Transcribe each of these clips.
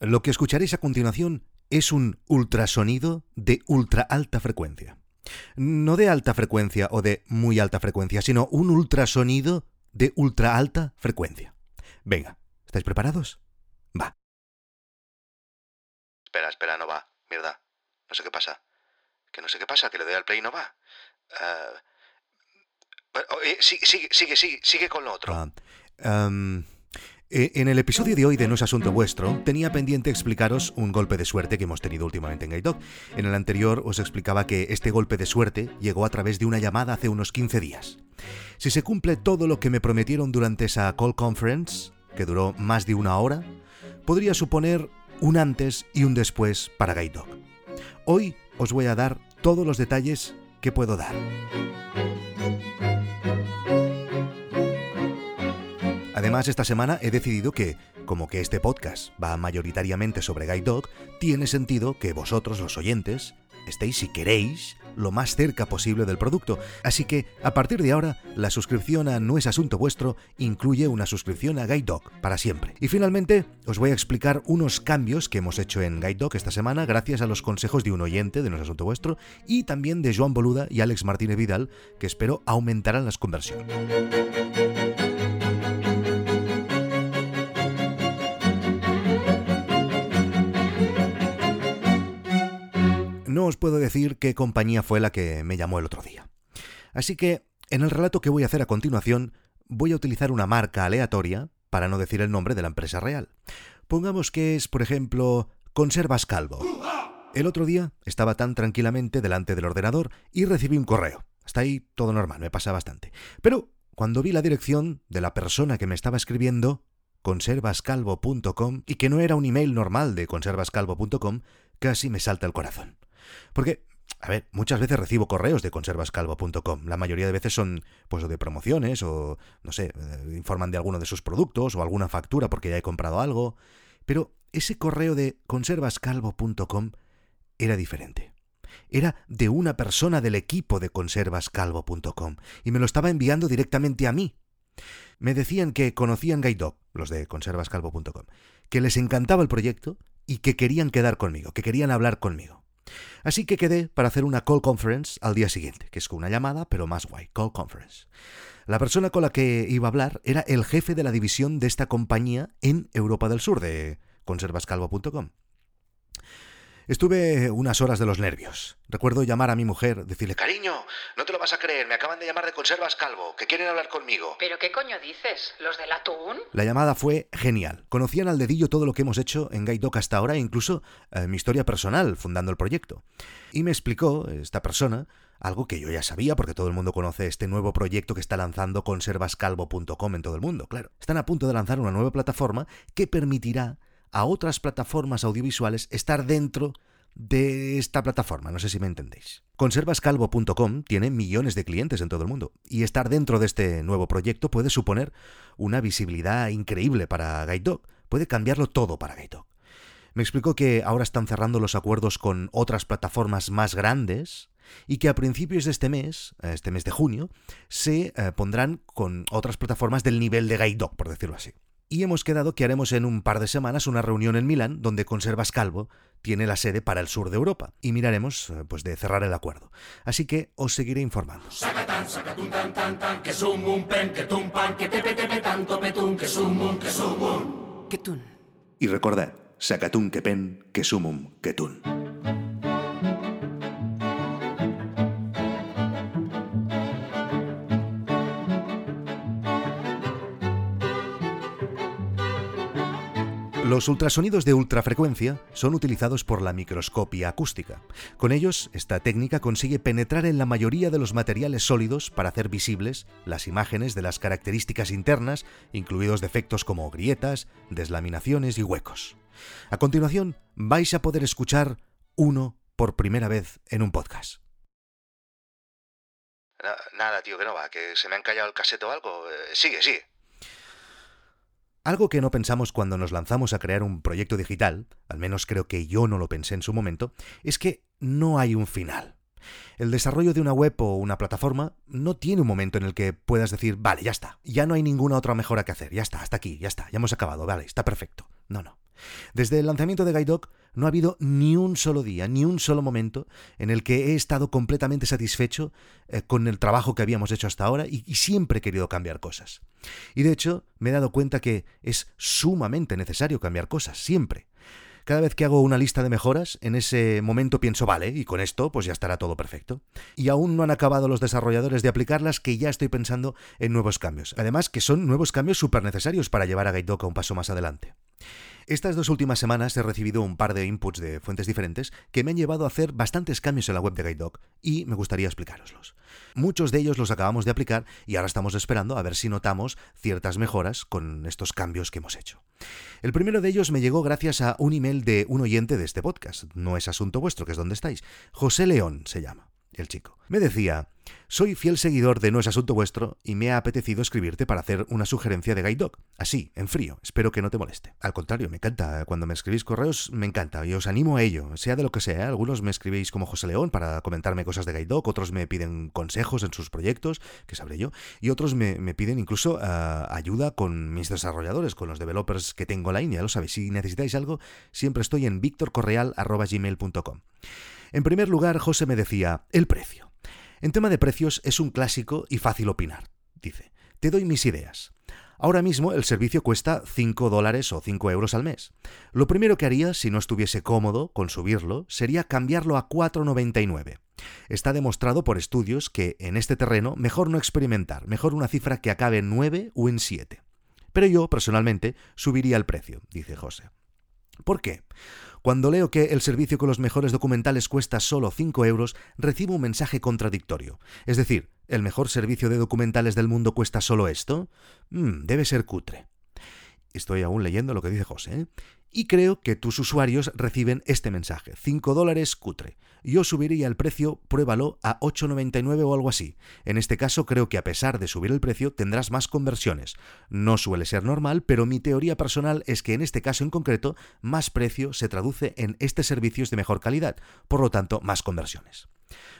Lo que escucharéis a continuación es un ultrasonido de ultra alta frecuencia. No de alta frecuencia o de muy alta frecuencia, sino un ultrasonido de ultra alta frecuencia. Venga, ¿estáis preparados? Va. Espera, espera, no va. Mierda. No sé qué pasa. Que no sé qué pasa, que le doy al play y no va. Ah, bueno, oye, sigue, sigue, sigue, sigue, sigue con lo otro. Ah, em, eh, en el episodio de hoy de No es Asunto Vuestro, tenía pendiente explicaros un golpe de suerte que hemos tenido últimamente en Gaidog. En el anterior os explicaba que este golpe de suerte llegó a través de una llamada hace unos 15 días. Si se cumple todo lo que me prometieron durante esa call conference, que duró más de una hora, podría suponer un antes y un después para Gaidog. Hoy os voy a dar todos los detalles que puedo dar. Además, esta semana he decidido que, como que este podcast va mayoritariamente sobre Guide Dog, tiene sentido que vosotros, los oyentes, estéis, si queréis, lo más cerca posible del producto. Así que, a partir de ahora, la suscripción a No es Asunto Vuestro incluye una suscripción a Guide Dog para siempre. Y finalmente, os voy a explicar unos cambios que hemos hecho en Guide Dog esta semana gracias a los consejos de un oyente de No es Asunto Vuestro y también de Joan Boluda y Alex Martínez Vidal, que espero aumentarán las conversiones. Os puedo decir qué compañía fue la que me llamó el otro día. Así que, en el relato que voy a hacer a continuación, voy a utilizar una marca aleatoria para no decir el nombre de la empresa real. Pongamos que es, por ejemplo, Conservas Calvo. El otro día estaba tan tranquilamente delante del ordenador y recibí un correo. Hasta ahí todo normal, me pasa bastante. Pero cuando vi la dirección de la persona que me estaba escribiendo, conservascalvo.com, y que no era un email normal de conservascalvo.com, casi me salta el corazón. Porque, a ver, muchas veces recibo correos de conservascalvo.com. La mayoría de veces son, pues, de promociones o, no sé, eh, informan de alguno de sus productos o alguna factura porque ya he comprado algo. Pero ese correo de conservascalvo.com era diferente. Era de una persona del equipo de conservascalvo.com y me lo estaba enviando directamente a mí. Me decían que conocían Guide los de conservascalvo.com, que les encantaba el proyecto y que querían quedar conmigo, que querían hablar conmigo. Así que quedé para hacer una call conference al día siguiente, que es una llamada, pero más guay, call conference. La persona con la que iba a hablar era el jefe de la división de esta compañía en Europa del Sur, de conservascalvo.com. Estuve unas horas de los nervios. Recuerdo llamar a mi mujer, decirle, Cariño, no te lo vas a creer, me acaban de llamar de Conservas Calvo, que quieren hablar conmigo. ¿Pero qué coño dices? ¿Los del atún? La llamada fue genial. Conocían al dedillo todo lo que hemos hecho en Guide Dog hasta ahora e incluso eh, mi historia personal fundando el proyecto. Y me explicó, esta persona, algo que yo ya sabía porque todo el mundo conoce este nuevo proyecto que está lanzando conservascalvo.com en todo el mundo, claro. Están a punto de lanzar una nueva plataforma que permitirá a otras plataformas audiovisuales estar dentro de esta plataforma, no sé si me entendéis. Conservascalvo.com tiene millones de clientes en todo el mundo y estar dentro de este nuevo proyecto puede suponer una visibilidad increíble para Guide puede cambiarlo todo para Guide Me explicó que ahora están cerrando los acuerdos con otras plataformas más grandes y que a principios de este mes, este mes de junio, se eh, pondrán con otras plataformas del nivel de Guide por decirlo así y hemos quedado que haremos en un par de semanas una reunión en Milán donde Conservas Calvo tiene la sede para el sur de Europa y miraremos eh, pues de cerrar el acuerdo. Así que os seguiré informando. Y recordad, sacatún que pen, que sumum que tun. Los ultrasonidos de ultrafrecuencia son utilizados por la microscopia acústica. Con ellos, esta técnica consigue penetrar en la mayoría de los materiales sólidos para hacer visibles las imágenes de las características internas, incluidos defectos como grietas, deslaminaciones y huecos. A continuación, vais a poder escuchar uno por primera vez en un podcast. Nada, tío, que no va, que se me han callado el cassette o algo. Eh, sigue, sigue. Algo que no pensamos cuando nos lanzamos a crear un proyecto digital, al menos creo que yo no lo pensé en su momento, es que no hay un final. El desarrollo de una web o una plataforma no tiene un momento en el que puedas decir, vale, ya está, ya no hay ninguna otra mejora que hacer, ya está, hasta aquí, ya está, ya hemos acabado, vale, está perfecto. No, no. Desde el lanzamiento de Guide Dog no ha habido ni un solo día, ni un solo momento en el que he estado completamente satisfecho eh, con el trabajo que habíamos hecho hasta ahora y, siempre he querido cambiar cosas. Y de hecho me he dado cuenta que es sumamente necesario cambiar cosas, siempre. Cada vez que hago una lista de mejoras, en ese momento pienso, vale, y con esto pues ya estará todo perfecto. Y aún no han acabado los desarrolladores de aplicarlas que ya estoy pensando en nuevos cambios. Además que son nuevos cambios súper necesarios para llevar a GuideDoc a un paso más adelante. Estas dos últimas semanas he recibido un par de inputs de fuentes diferentes que me han llevado a hacer bastantes cambios en la web de GuideDoc y me gustaría explicároslos. Muchos de ellos los acabamos de aplicar y ahora estamos esperando a ver si notamos ciertas mejoras con estos cambios que hemos hecho. El primero de ellos me llegó gracias a un email de un oyente de este podcast. No es asunto vuestro, que es donde estáis. José León se llama el chico. Me decía, soy fiel seguidor de No es Asunto Vuestro y me ha apetecido escribirte para hacer una sugerencia de Guide. Así, en frío. Espero que no te moleste. Al contrario, me encanta. Cuando me escribís correos, me encanta. Y os animo a ello, sea de lo que sea. Algunos me escribís como José León para comentarme cosas de Guide otros me piden consejos en sus proyectos, que sabré yo, y otros me, me piden incluso uh, ayuda con mis desarrolladores, con los developers que tengo online. Ya lo sabéis, si necesitáis algo, siempre estoy en victorcorreal.gmail.com. En primer lugar, José me decía, el precio. En tema de precios es un clásico y fácil opinar. Dice, te doy mis ideas. Ahora mismo el servicio cuesta 5 dólares o 5 euros al mes. Lo primero que haría, si no estuviese cómodo con subirlo, sería cambiarlo a 4,99. Está demostrado por estudios que en este terreno mejor no experimentar, mejor una cifra que acabe en 9 o en 7. Pero yo, personalmente, subiría el precio, dice José. ¿Por qué? Cuando leo que el servicio con los mejores documentales cuesta solo 5 euros, recibo un mensaje contradictorio. Es decir, ¿el mejor servicio de documentales del mundo cuesta solo esto? Mm, debe ser cutre. Estoy aún leyendo lo que dice José. ¿eh? Y creo que tus usuarios reciben este mensaje. 5 dólares cutre. Yo subiría el precio, pruébalo, a 8,99 o algo así. En este caso creo que a pesar de subir el precio tendrás más conversiones. No suele ser normal, pero mi teoría personal es que en este caso en concreto, más precio se traduce en este servicio es de mejor calidad, por lo tanto, más conversiones.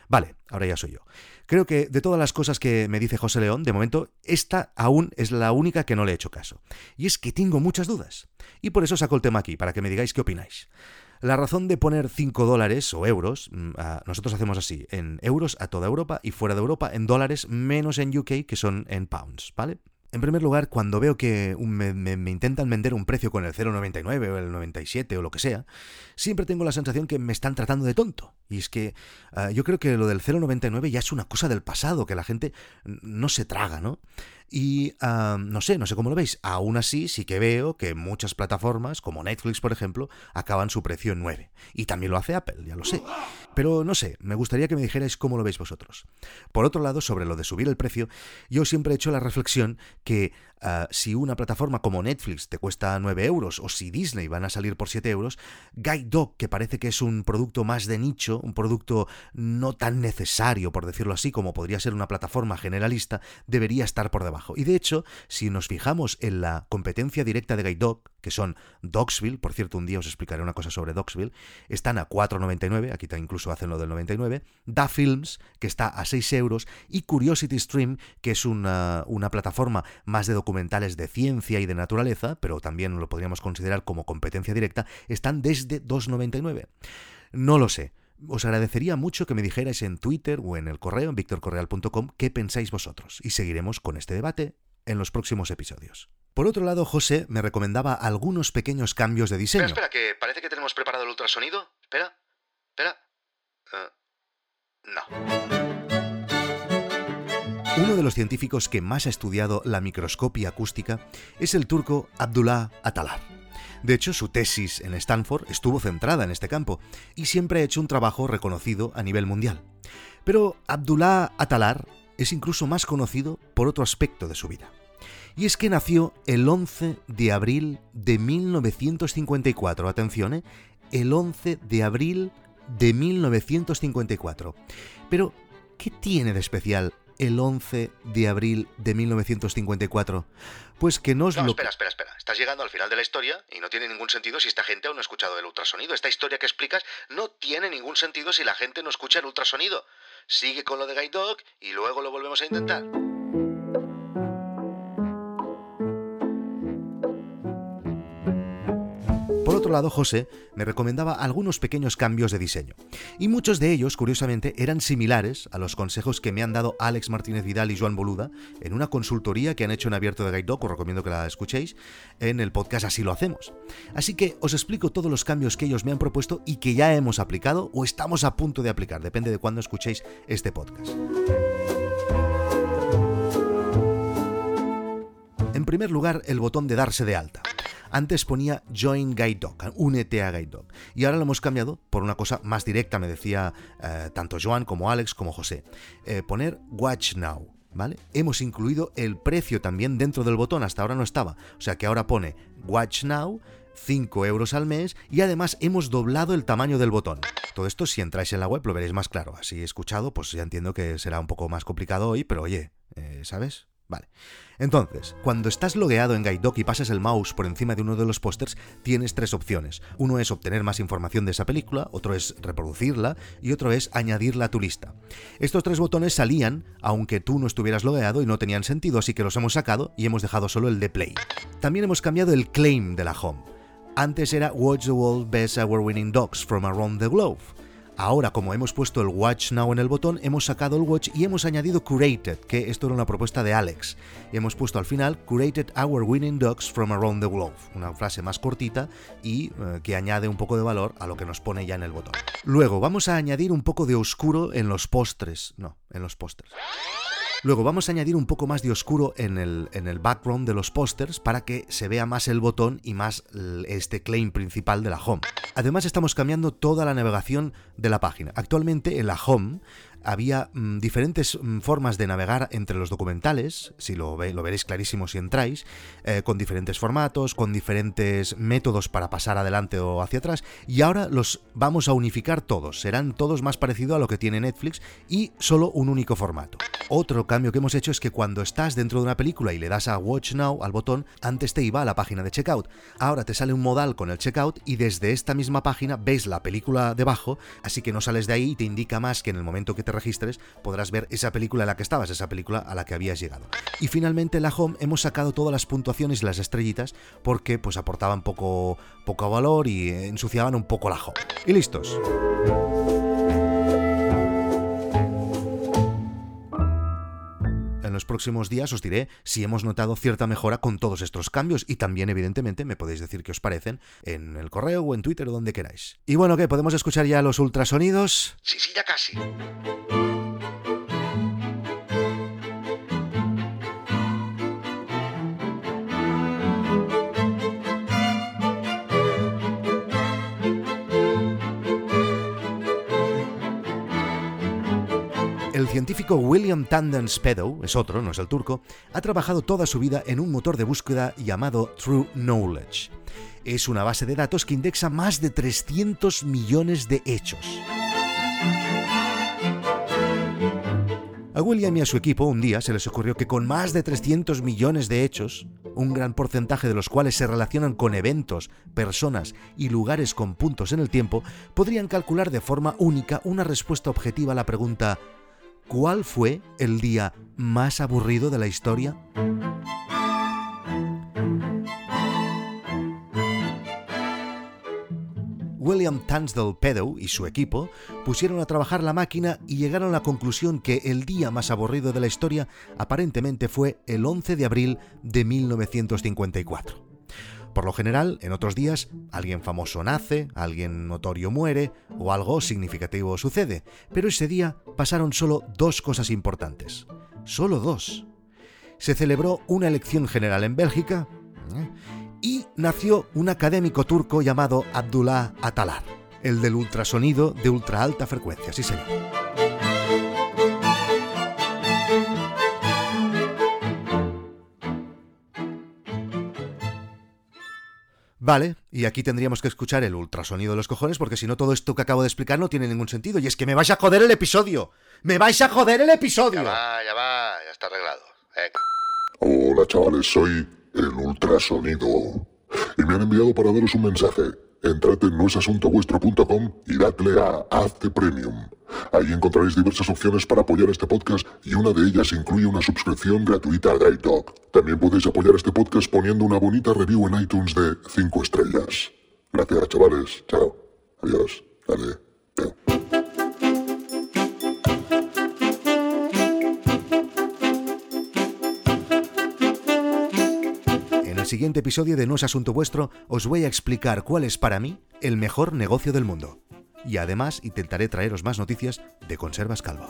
Vale, ahora ya soy yo. Creo que de todas las cosas que me dice José León, de momento, esta aún es la única que no le he hecho caso. Y es que tengo muchas dudas. Y por eso saco el tema aquí, para que me digáis qué opináis. La razón de poner 5 dólares o euros, nosotros hacemos así, en euros a toda Europa y fuera de Europa en dólares, menos en UK, que son en pounds, ¿vale? En primer lugar, cuando veo que me, me, me, intentan vender un precio con el 0,99 o el 97 o lo que sea, siempre tengo la sensación que me están tratando de tonto. Y es que uh, yo creo que lo del 0,99 ya es una cosa del pasado, que la gente no se traga, ¿no? Y uh, no sé, no sé cómo lo veis. Aún así, sí que veo que muchas plataformas, como Netflix, por ejemplo, acaban su precio en 9. Y también lo hace Apple, ya lo sé. Pero no sé, me gustaría que me dijerais cómo lo veis vosotros. Por otro lado, sobre lo de subir el precio, yo siempre he hecho la reflexión que uh, si una plataforma como Netflix te cuesta 9 euros o si Disney van a salir por 7 euros, Guide Dog, que parece que es un producto más de nicho, un producto no tan necesario, por decirlo así, como podría ser una plataforma generalista, debería estar por debajo. Y de hecho, si nos fijamos en la competencia directa de Guide Dog, que son Dogsville, por cierto, un día os explicaré una cosa sobre Dogsville, están a 4,99, aquí incluso hacen lo del 99, Da Films, que está a 6 euros, y Curiosity Stream, que es una, una plataforma más de documentales de ciencia y de naturaleza, pero también lo podríamos considerar como competencia directa, están desde 2,99. No lo sé. Os agradecería mucho que me dijerais en Twitter o en el correo, en victorcorreal.com, qué pensáis vosotros, y seguiremos con este debate en los próximos episodios. Por otro lado, José me recomendaba algunos pequeños cambios de diseño. Espera, espera, que parece que tenemos preparado el ultrasonido. Espera, espera. Uh, no. Uno de los científicos que más ha estudiado la microscopia acústica es el turco Abdullah Atalar. De hecho, su tesis en Stanford estuvo centrada en este campo y siempre ha hecho un trabajo reconocido a nivel mundial. Pero Abdullah Atalar es incluso más conocido por otro aspecto de su vida. Y es que nació el 11 de abril de 1954. Atención, ¿eh? El 11 de abril de 1954. Pero, ¿qué tiene de especial el 11 de abril de 1954? Pues que no No, lo... espera, espera, espera. Estás llegando al final de la historia y no tiene ningún sentido si esta gente aún no ha escuchado el ultrasonido. Esta historia que explicas no tiene ningún sentido si la gente no escucha el ultrasonido. Sigue con lo de Guide Dog y luego lo volvemos a intentar. Otro lado, José me recomendaba algunos pequeños cambios de diseño. Y muchos de ellos, curiosamente, eran similares a los consejos que me han dado Alex Martínez Vidal y Joan Boluda en una consultoría que han hecho en abierto de Guide Dog, os recomiendo que la escuchéis, en el podcast Así lo hacemos. Así que os explico todos los cambios que ellos me han propuesto y que ya hemos aplicado o estamos a punto de aplicar, depende de cuándo escuchéis este podcast. En primer lugar, el botón de darse de alta. Antes ponía Join Guide Dog, únete a Guide Dog. Y ahora lo hemos cambiado por una cosa más directa, me decía eh, tanto Joan como Alex como José. Eh, poner Watch Now. ¿Vale? Hemos incluido el precio también dentro del botón, hasta ahora no estaba. O sea que ahora pone Watch Now, 5 euros al mes y además hemos doblado el tamaño del botón. Todo esto si entráis en la web lo veréis más claro. Así escuchado, pues ya entiendo que será un poco más complicado hoy, pero oye, eh, ¿sabes? Vale. Entonces, cuando estás logueado en GuideDoc y pasas el mouse por encima de uno de los pósters, tienes tres opciones. Uno es obtener más información de esa película, otro es reproducirla y otro es añadirla a tu lista. Estos tres botones salían aunque tú no estuvieras logueado y no tenían sentido, así que los hemos sacado y hemos dejado solo el de play. También hemos cambiado el claim de la home. Antes era Watch the World Best Award Winning Dogs from Around the Globe. Ahora, como hemos puesto el Watch Now en el botón, hemos sacado el Watch y hemos añadido Curated, que esto era una propuesta de Alex. Y hemos puesto al final Curated Our Winning Dogs from Around the Globe, una frase más cortita y eh, que añade un poco de valor a lo que nos pone ya en el botón. Luego, vamos a añadir un poco de oscuro en los postres. No, en los postres. Luego vamos a añadir un poco más de oscuro en el, en el background de los pósters para que se vea más el botón y más este claim principal de la home. Además estamos cambiando toda la navegación de la página. Actualmente en la home había mm, diferentes mm, formas de navegar entre los documentales, si lo, lo veréis clarísimo si entráis, eh, con diferentes formatos, con diferentes métodos para pasar adelante o hacia atrás, y ahora los vamos a unificar todos, serán todos más parecidos a lo que tiene Netflix y solo un único formato. Otro cambio que hemos hecho es que cuando estás dentro de una película y le das a Watch Now al botón, antes te iba a la página de checkout, ahora te sale un modal con el checkout y desde esta misma página ves la película debajo, así que no sales de ahí y te indica más que en el momento que te registres podrás ver esa película en la que estabas, esa película a la que habías llegado. Y finalmente en la home hemos sacado todas las puntuaciones y las estrellitas porque pues aportaban poco, poco valor y ensuciaban un poco la home. Y listos. En los próximos días os diré si hemos notado cierta mejora con todos estos cambios y también evidentemente me podéis decir qué os parecen en el correo o en Twitter o donde queráis. Y bueno, ¿qué? ¿Podemos escuchar ya los ultrasonidos? Sí, sí, ya casi. Científico William Tandon Spedow, es otro, no es el turco, ha trabajado toda su vida en un motor de búsqueda llamado True Knowledge. Es una base de datos que indexa más de 300 millones de hechos. A William y a su equipo un día se les ocurrió que con más de 300 millones de hechos, un gran porcentaje de los cuales se relacionan con eventos, personas y lugares con puntos en el tiempo, podrían calcular de forma única una respuesta objetiva a la pregunta ¿Cuál fue el día más aburrido de la historia? William Tansdale Pedow y su equipo pusieron a trabajar la máquina y llegaron a la conclusión que el día más aburrido de la historia aparentemente fue el 11 de abril de 1954. Por lo general, en otros días, alguien famoso nace, alguien notorio muere o algo significativo sucede, pero ese día pasaron solo dos cosas importantes. Solo dos. Se celebró una elección general en Bélgica ¿eh? y nació un académico turco llamado Abdullah Atalar, el del ultrasonido de ultra alta frecuencia, sí señor. Vale, y aquí tendríamos que escuchar el ultrasonido de los cojones porque si no todo esto que acabo de explicar no tiene ningún sentido. Y es que me vais a joder el episodio. ¡Me vais a joder el episodio! Ya va, ya va, ya está arreglado. Venga. Hola chavales, soy el ultrasonido. Y me han enviado para daros un mensaje. Entrad en noesasuntovuestro.com y dadle a Hazte Premium. Ahí encontraréis diversas opciones para apoyar este podcast y una de ellas incluye una suscripción gratuita a Guide. También podéis apoyar este podcast poniendo una bonita review en iTunes de 5 estrellas. Gracias, chavales. Chao. Adiós. Dale. El siguiente episodio de No es Asunto Vuestro os voy a explicar cuál es para mí el mejor negocio del mundo. Y además intentaré traeros más noticias de Conservas Calvo.